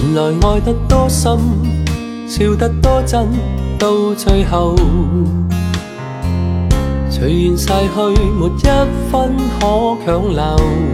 原来爱得多深笑得多真到最后随缘逝去没一分可强留。